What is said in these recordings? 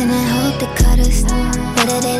Point 2. Kissing and hope they cut us, whether they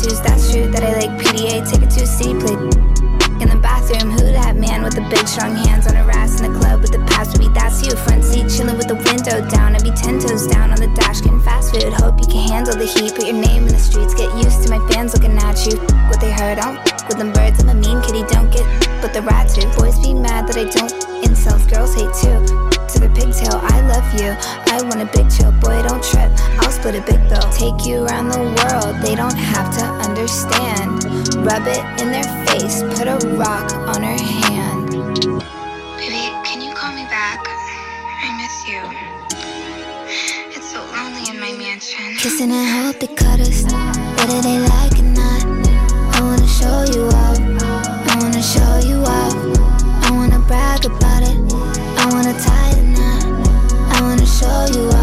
tattoos. That's true that I like PDA. Take it to a city play. In the bathroom, who that man with the big strong hands on her ass in the club with the pass? Baby, that's you. Front seat, chilling with the window down. I be ten toes down on the dash, getting fast food. Hope you can handle the heat. Put your name in the streets. Get used to my fans looking at you. What they heard, I don't with them birds. I'm a mean kitty, don't get but the rats do. Boys be mad that I don't insult. Girls hate too. To the pigtail, I love you. I want a big chill, boy, don't trip. A big bill. Take you around the world, they don't have to understand. Rub it in their face, put a rock on her hand. Baby, can you call me back? I miss you. It's so lonely in my mansion. Kissing and hope they cut us, whether they like it or not. I wanna show you off, I wanna show you off. I wanna brag about it, I wanna tie the knot. I wanna show you off,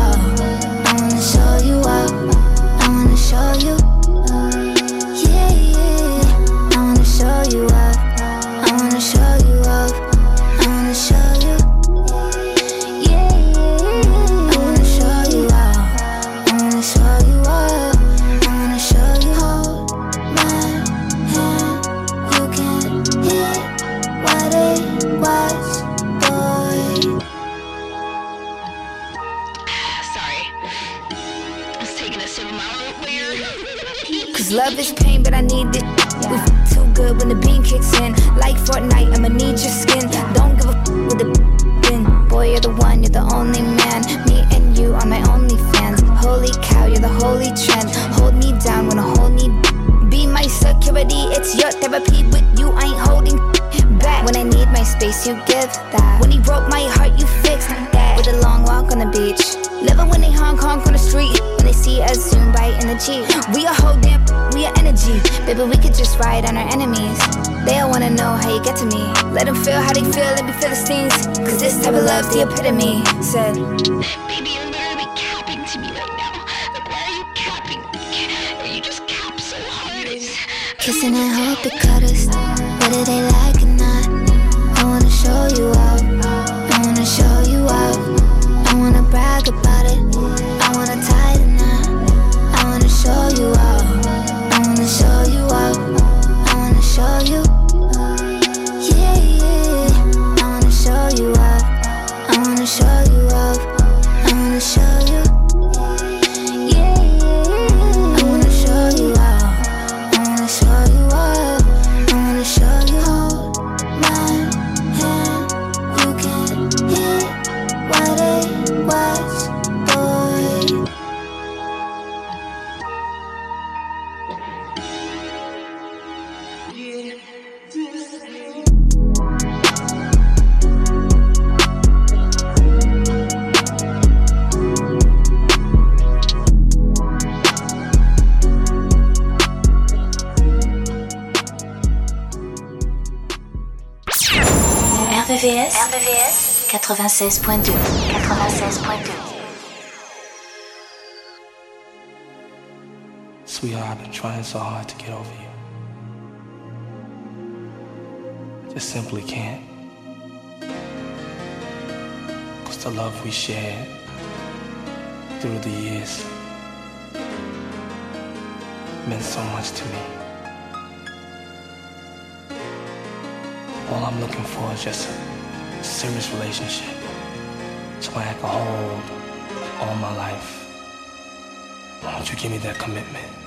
kicks in. Like Fortnite, I'ma need your skin. Don't give a f- with the bin. Boy, you're the one, you're the only man. Me and you are my only fans. Holy cow, you're the holy trend. Hold me down when I hold me be my security. It's your therapy with you. I ain't holding back. When I need my space, you give that. When he broke my heart, you fixed that. With a long walk on the beach. Living when they honk honk on the street. When they see us zoom by in the Jeep. We a whole damn, we are energy. Baby, we could just ride on our enemies. They all wanna know how you get to me. Let them feel how they feel, let me feel the stings. Cause this type of love's the epitome. Said, Baby, you're literally capping to me right now. Like, why are you capping? You just cap so hard. Kissing and hope they cut us, whether they like 96.2. Sweetheart, I've been trying so hard to get over you. I just simply can't. Cause the love we shared through the years meant so much to me. All I'm looking for is just a serious relationship. It's I had to hold all my life. Why don't you give me that commitment?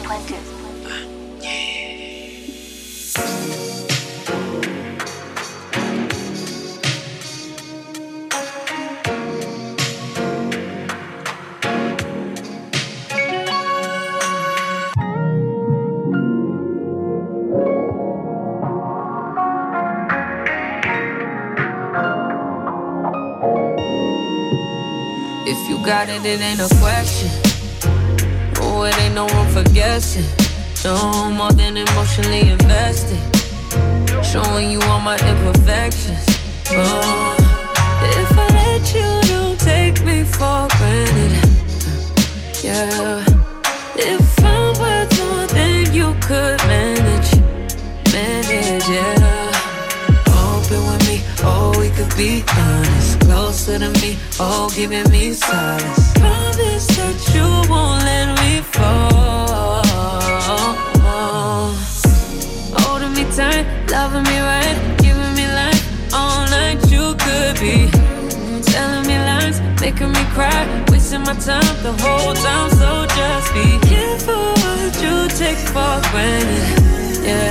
it, ain't a question. Oh, it ain't no room for guessing. No more than emotionally invested. Showing you all my imperfections. Oh, if I let you, don't take me for granted. Yeah. If I'm worth more than you could manage, manage, yeah. Open with me, oh, we could be honest closer to me, oh, giving me solace. Wasting my time the whole time. So just be careful what you take for granted. Yeah.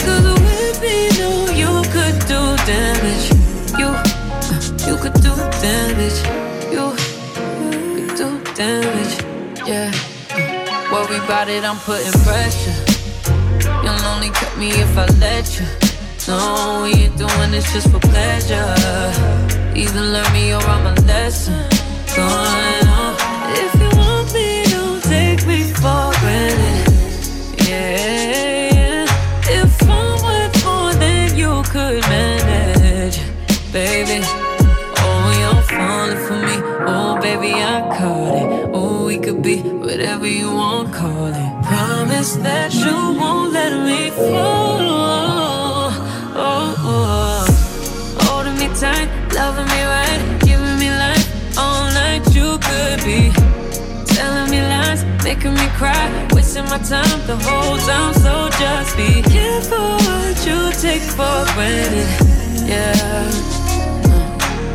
Cause with me, know you could do damage. You, you could do damage. You, you could do damage. Yeah. Worry about it, I'm putting pressure. You'll only cut me if I let you. No, we ain't doing this just for pleasure. Either learn me or I'm a lesson. Going on. Uh, if you want me, don't take me for granted. Yeah. If I'm worth more than you could manage baby. Oh, you're falling for me. Oh, baby, I caught it. Oh, we could be whatever you want, call it. Promise that you won't let me fall. Making me cry, wasting my time the whole time. So just be careful what you take for granted. Yeah.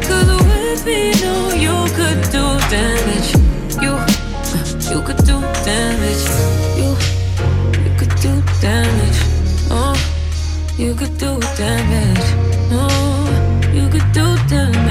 Cause with me, know you could do damage. You, you could do damage. You, you could do damage. Oh, you could do damage. Oh, you could do damage.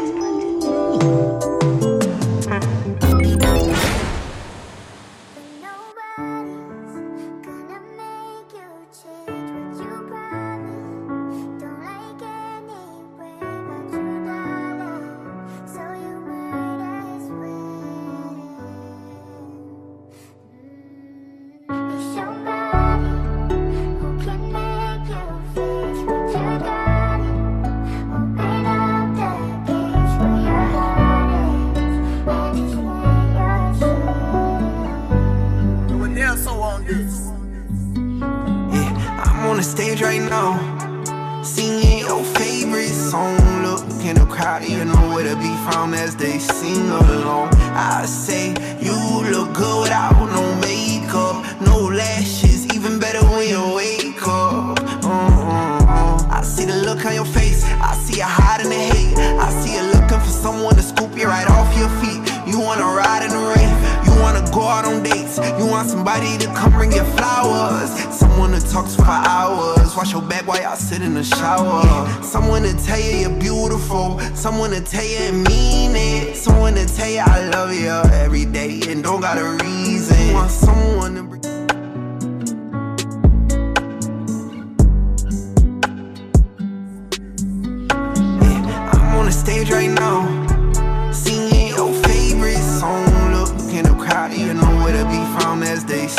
someone to scoop you right off your feet. You wanna ride in the rain, you wanna go out on dates You want somebody to come bring you flowers. Someone to talk to for hours. Wash your back while y'all sit in the shower. Someone to tell you you're beautiful. Someone to tell you and mean it. Someone to tell you I love you every day and don't got a reason. Want someone to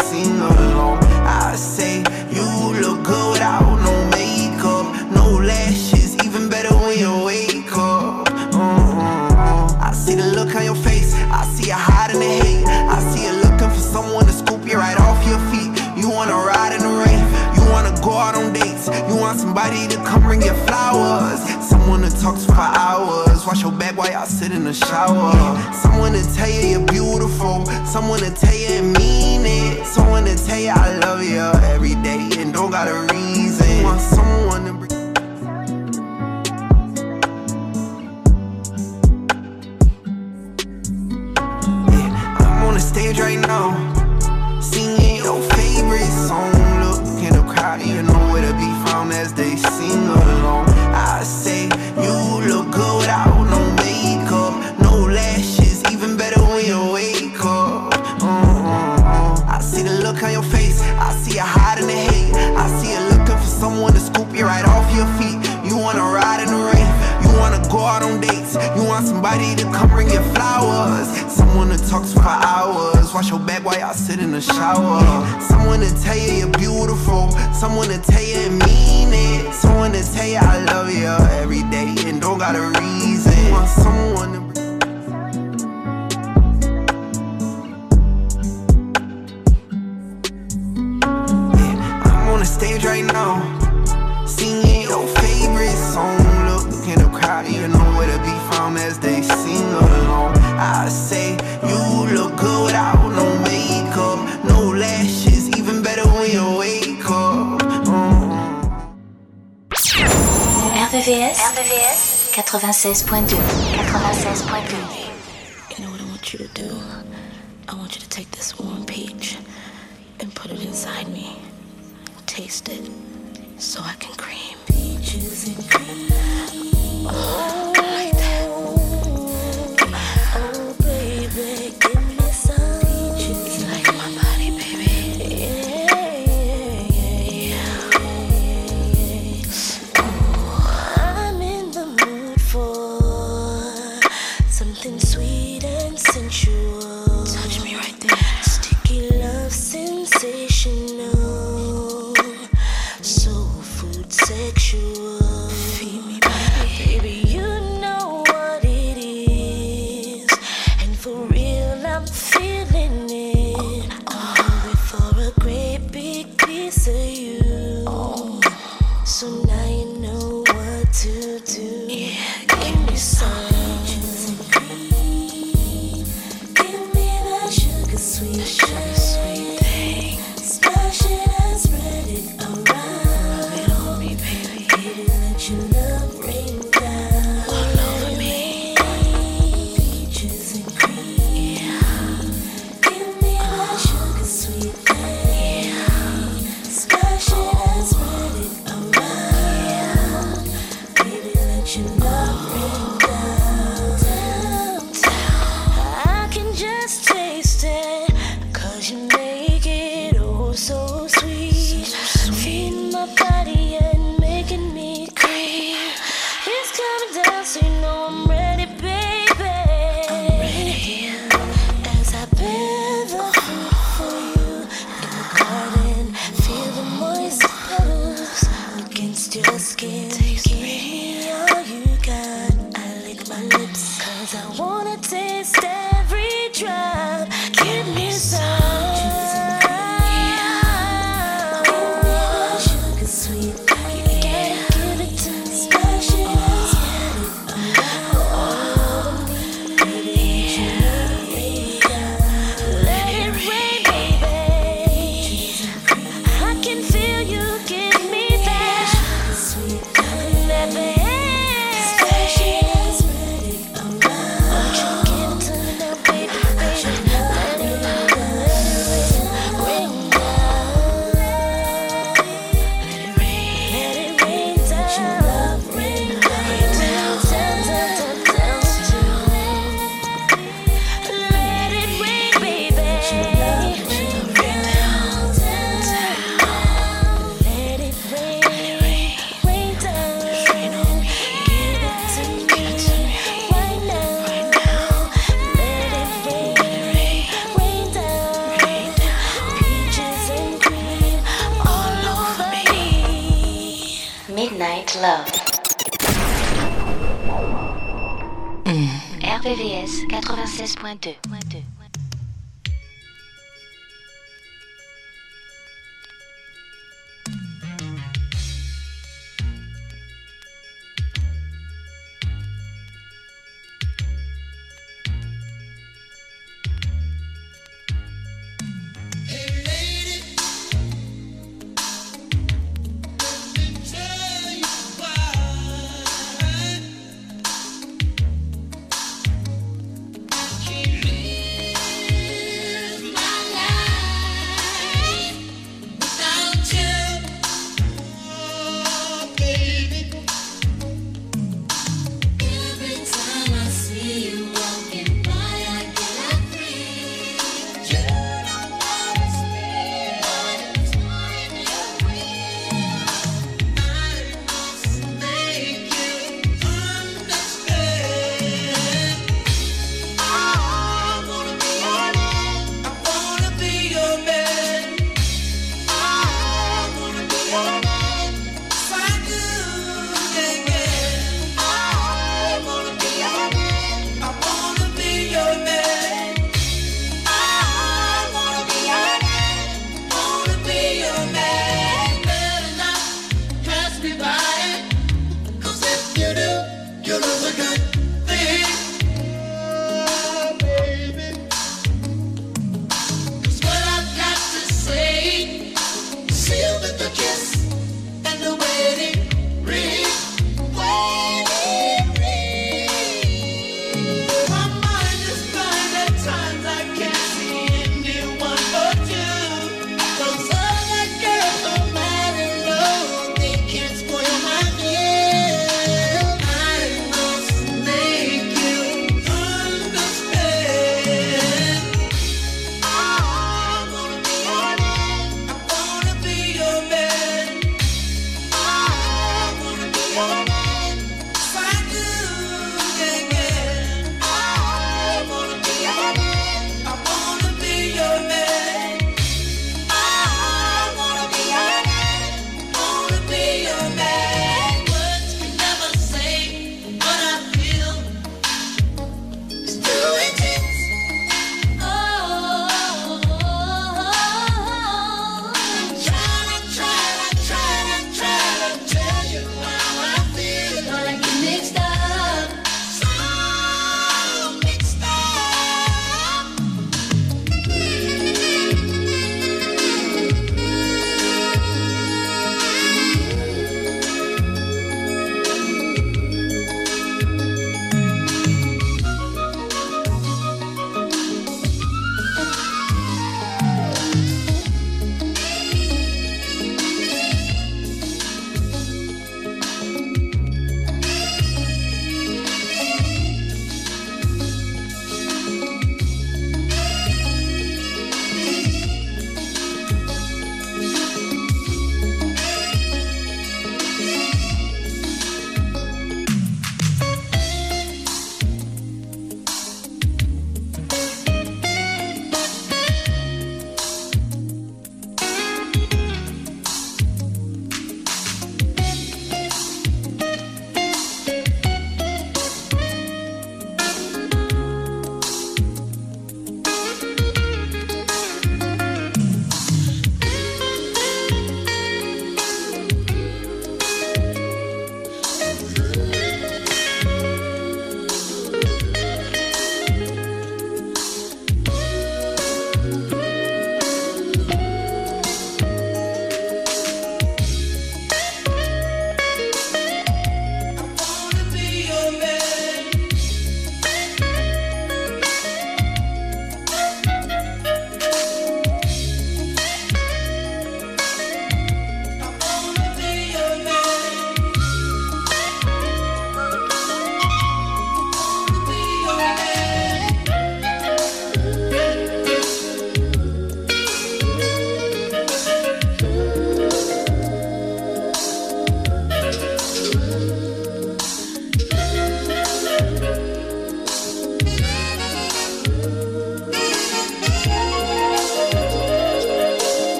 I say you look good without no makeup, no lashes, even better when you wake up. Uh-uh. I see the look on your face, I see you hiding the hate. I see you looking for someone to scoop you right off your feet. You wanna ride in the rain, you wanna go out on dates, you want somebody to come bring you flowers, someone to talk to for hours. Wash your back while y'all sit in the shower. Someone to tell you you're beautiful, someone to tell you and mean it, someone to tell you I love you every day and don't got a for hours. Wash your back while y'all sit in the shower. Someone to tell you you're beautiful, someone to tell you and mean it, someone to tell you I love you every day and don't got a reason. Want someone to bring I'm on the stage right now, singing your favorite song. Look in the crowd, you know where to be found as they sing along. I RVVS, RVVS 96.2 96.2 You know what I want you to do? I want you to take this warm peach and put it inside me. Taste it so I can cream. Peaches and cream. Oh, Baby, let your love love. RVVS 96.2.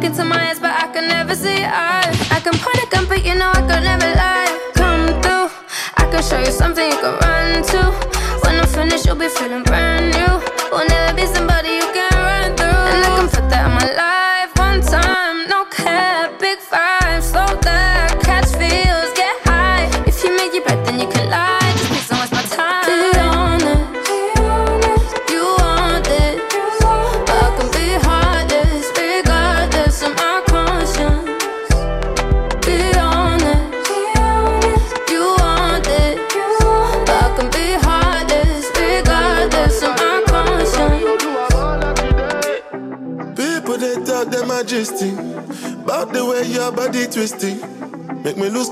Look into my eyes, but I can never see eyes. I can point a gun, but you know I could never lie. Come through, I can show you something you can run to.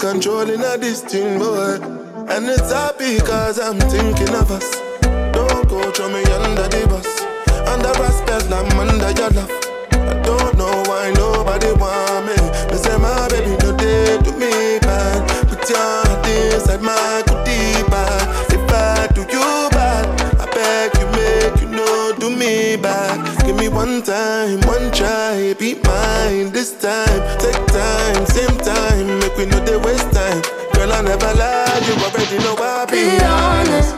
Make me lose control in a this thing, boy. And it's happy cause I'm thinking of us. Lie, you already know I be, Be honest, you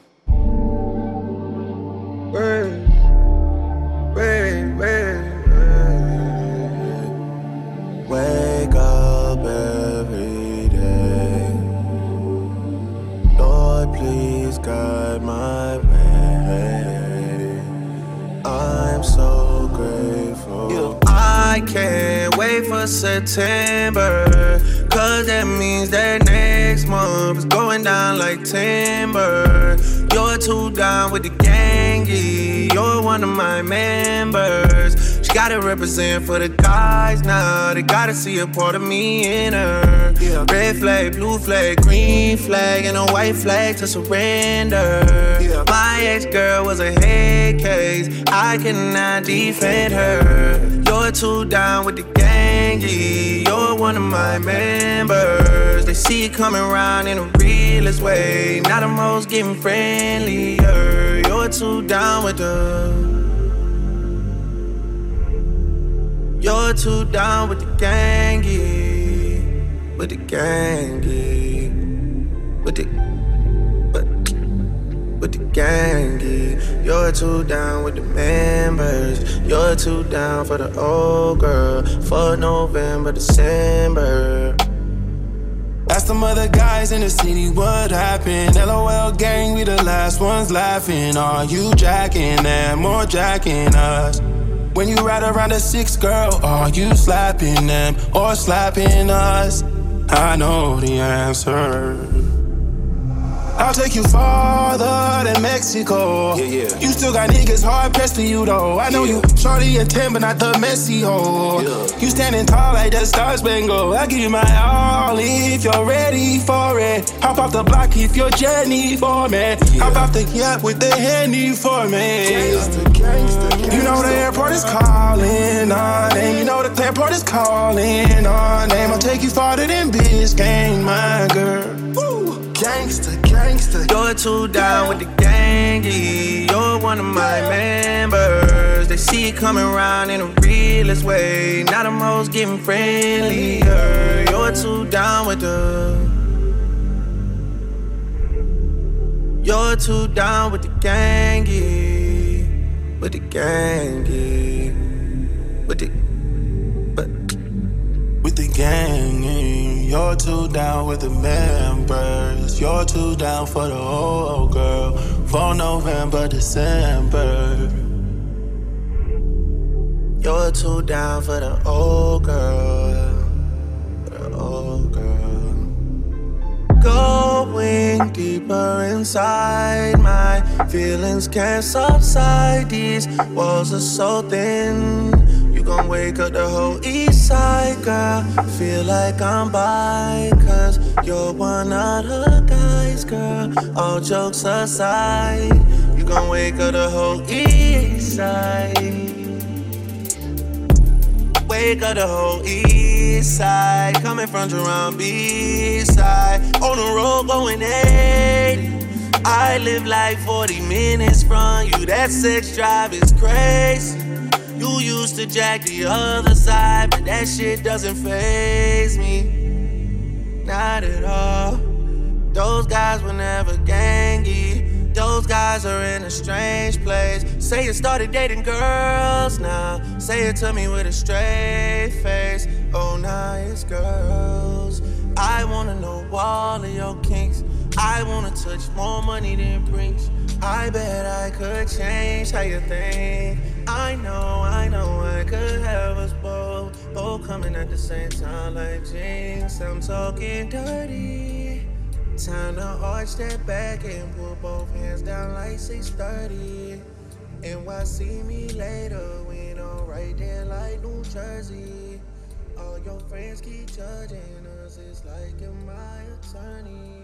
my members. She gotta represent for the guys now. They gotta see a part of me in her. Red flag, blue flag, green flag, and a white flag to surrender. My ex girl was a head case. I cannot defend her. You're too down with the gang. You're one of my members. They see it coming around in a realest way. Now the most getting friendlier. You're too down with the. You're too down with the gang, yeah. With the gang, yeah. With the. But. with the gang. You're too down with the members. You're too down for the old girl. For November, December. Ask them other guys in the city what happened. LOL gang, we the last ones laughing. Are you jacking them or jacking us? When you ride around a six girl, are you slapping them or slapping us? I know the answer. I'll take you farther than Mexico. Yeah, yeah. You still got niggas hard pressed to you though. I know you shorty a 10, but not the messy hoe. You standing tall like that Star Spangled. I give you my all if you're ready for it. Hop off the block if you're Jenny for me. Hop off the yacht with the handy for me. You know the airport is calling on name. You know the airport is calling on name. I'll take you farther than Biscayne, my girl. Gangsta, gangsta. You're too down with the gang. You're one of my members. They see it coming around in a realest way. Now the most getting friendlier. You're too down with the. You're too down with the gang. With the gang. With the. With the gang, yeah. You're too down with the members. You're too down for the old girl. For November, December. You're too down for the old girl. The old girl. Going deeper inside, my feelings can't subside. These walls are so thin. You gon' wake up the whole east side, girl. Feel like I'm by, cause you're one of the guys, girl. All jokes aside, you gon' wake up the whole east side. Wake up the whole east side. Coming from Jerome B side. On the road going 80. I live like 40 minutes from you. That sex drive is crazy. You used to jack the other side, but that shit doesn't phase me. Not at all. Those guys were never gangy. Those guys are in a strange place. Say you started dating girls now. Say it to me with a straight face. Oh, now it's girls. I wanna know all of your kinks. I wanna touch more money than Brinks. I bet I could change how you think. I know, I know I could have us both. Both coming at the same time like Jinx. I'm talking dirty. Time to arch that back and put both hands down like 630. And why see me later when I'm right there like New Jersey? All your friends keep judging us, it's like you're my attorney.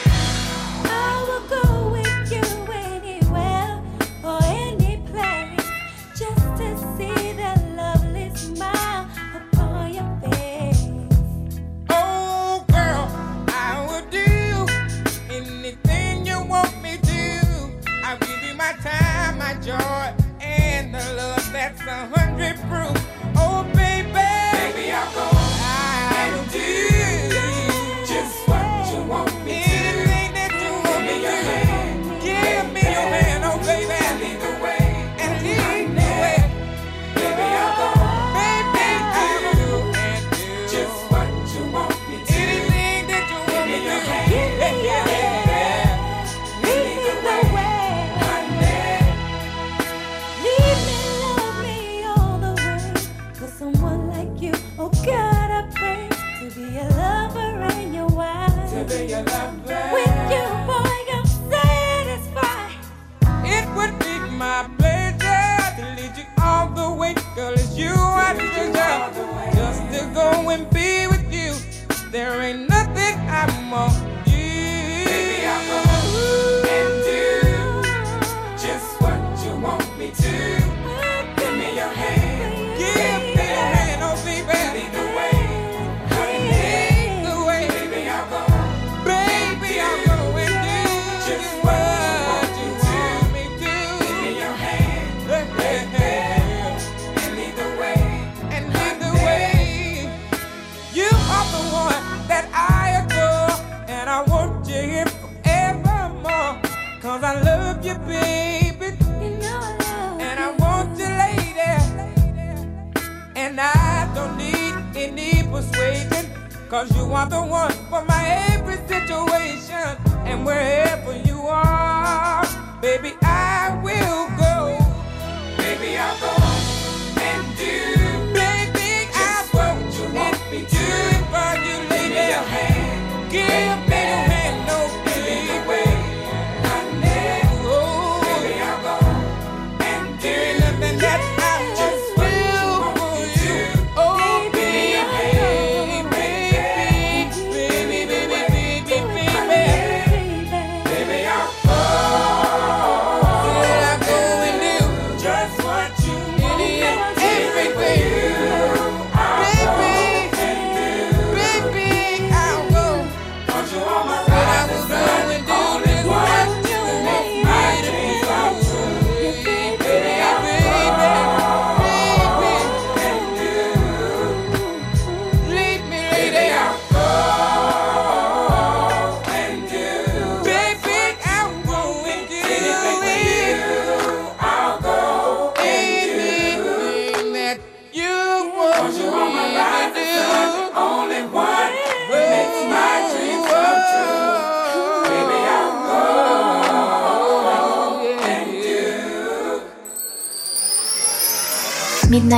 Everywhere.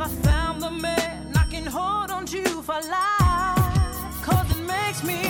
Have I found the man I can hold on to for life? Cause it makes me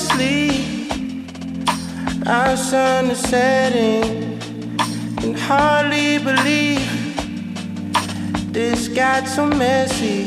Honestly, our sun is setting. Can hardly believe this got so messy.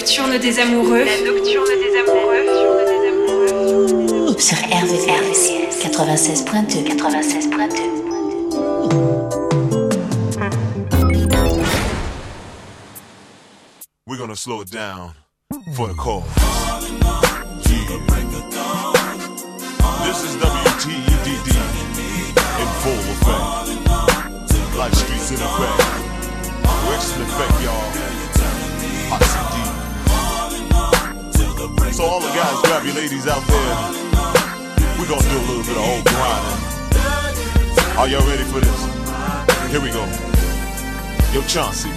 Nocturne des amoureux. La nocturne des amoureux. Sur RVVS 96.2 96.2 We're gonna slow it down for the call. This is WTEDD in full effect. Like streets in effect. Your ladies out there. We're gonna do a little bit of old grinding. Are y'all ready for this? Here we go. Yo, Chauncey,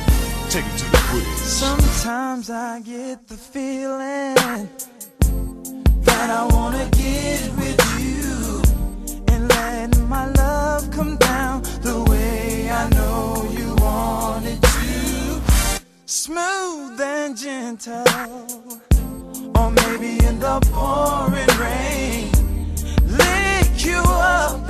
take it to the quiz. Sometimes I get the feeling that I wanna get with you and let my love come down the way I know you want it to. Smooth and gentle, or in the pouring rain. Lick you up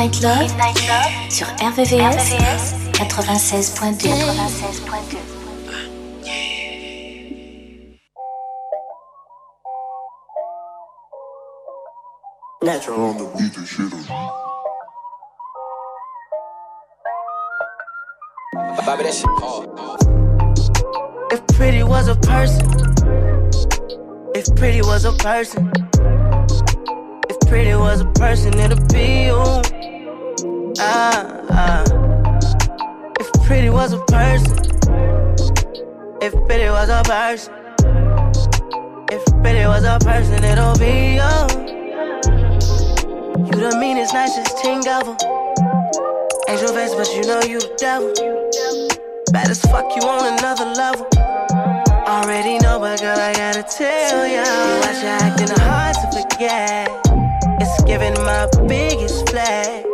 Midnight Love, sur RVVS, 96.2. Natural on the beat and shit on Bobby, that shit hard. If pretty was a person, if pretty was a person, if pretty was a person, it'd be you. Ah, ah. If pretty was a person, if pretty was a person, if pretty was a person, it'll be you. You the meanest, nicest thing ever. Angel face, but you know you the devil. Bad as fuck, you on another level. Already know, but girl, I gotta tell ya. You watch you acting hard to forget. Giving my biggest flex.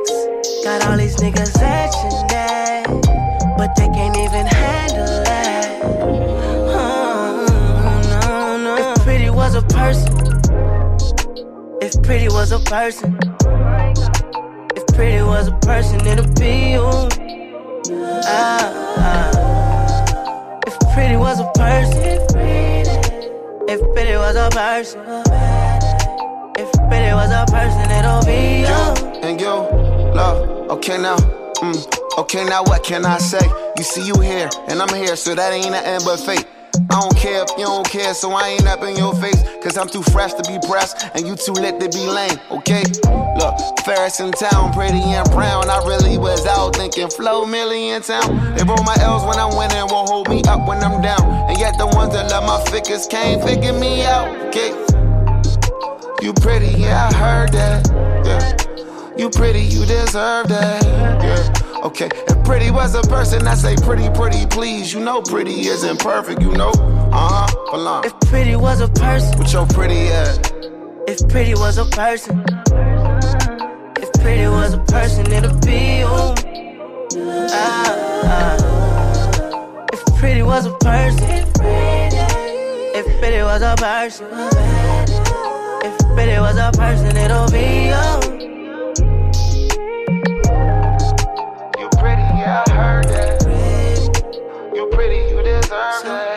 Got all these niggas action that, but they can't even handle that. Oh, no, no. If pretty was a person, if pretty was a person, if pretty was a person, it'd be you. Ah, ah. If pretty was a person, if pretty was a person, pretty was a person, it'll be you. and you, love. Okay now, mm, okay now what can I say? You see you here, and I'm here, so that ain't nothing but fate. I don't care if you don't care, so I ain't up in your face. Cause I'm too fresh to be pressed, and you too lit to be lame, okay? Look, Ferris in town, pretty and brown. I really was out thinking flow million town. They roll my L's when I'm winning, won't hold me up when I'm down. And yet the ones that love my figures can't figure me out, okay? You pretty, yeah, I heard that, yeah. You pretty, you deserve that, yeah. Okay, if pretty was a person, I say pretty, pretty, please. You know pretty isn't perfect, you know. Uh huh, belong. If pretty was a person, With your pretty ass. if pretty was a person, if pretty was a person, it'd be you. Ah, ah. If pretty was a person, if pretty was a person, if it was a person, it'll be you. You pretty, yeah, I heard that. You pretty, you deserve so, that.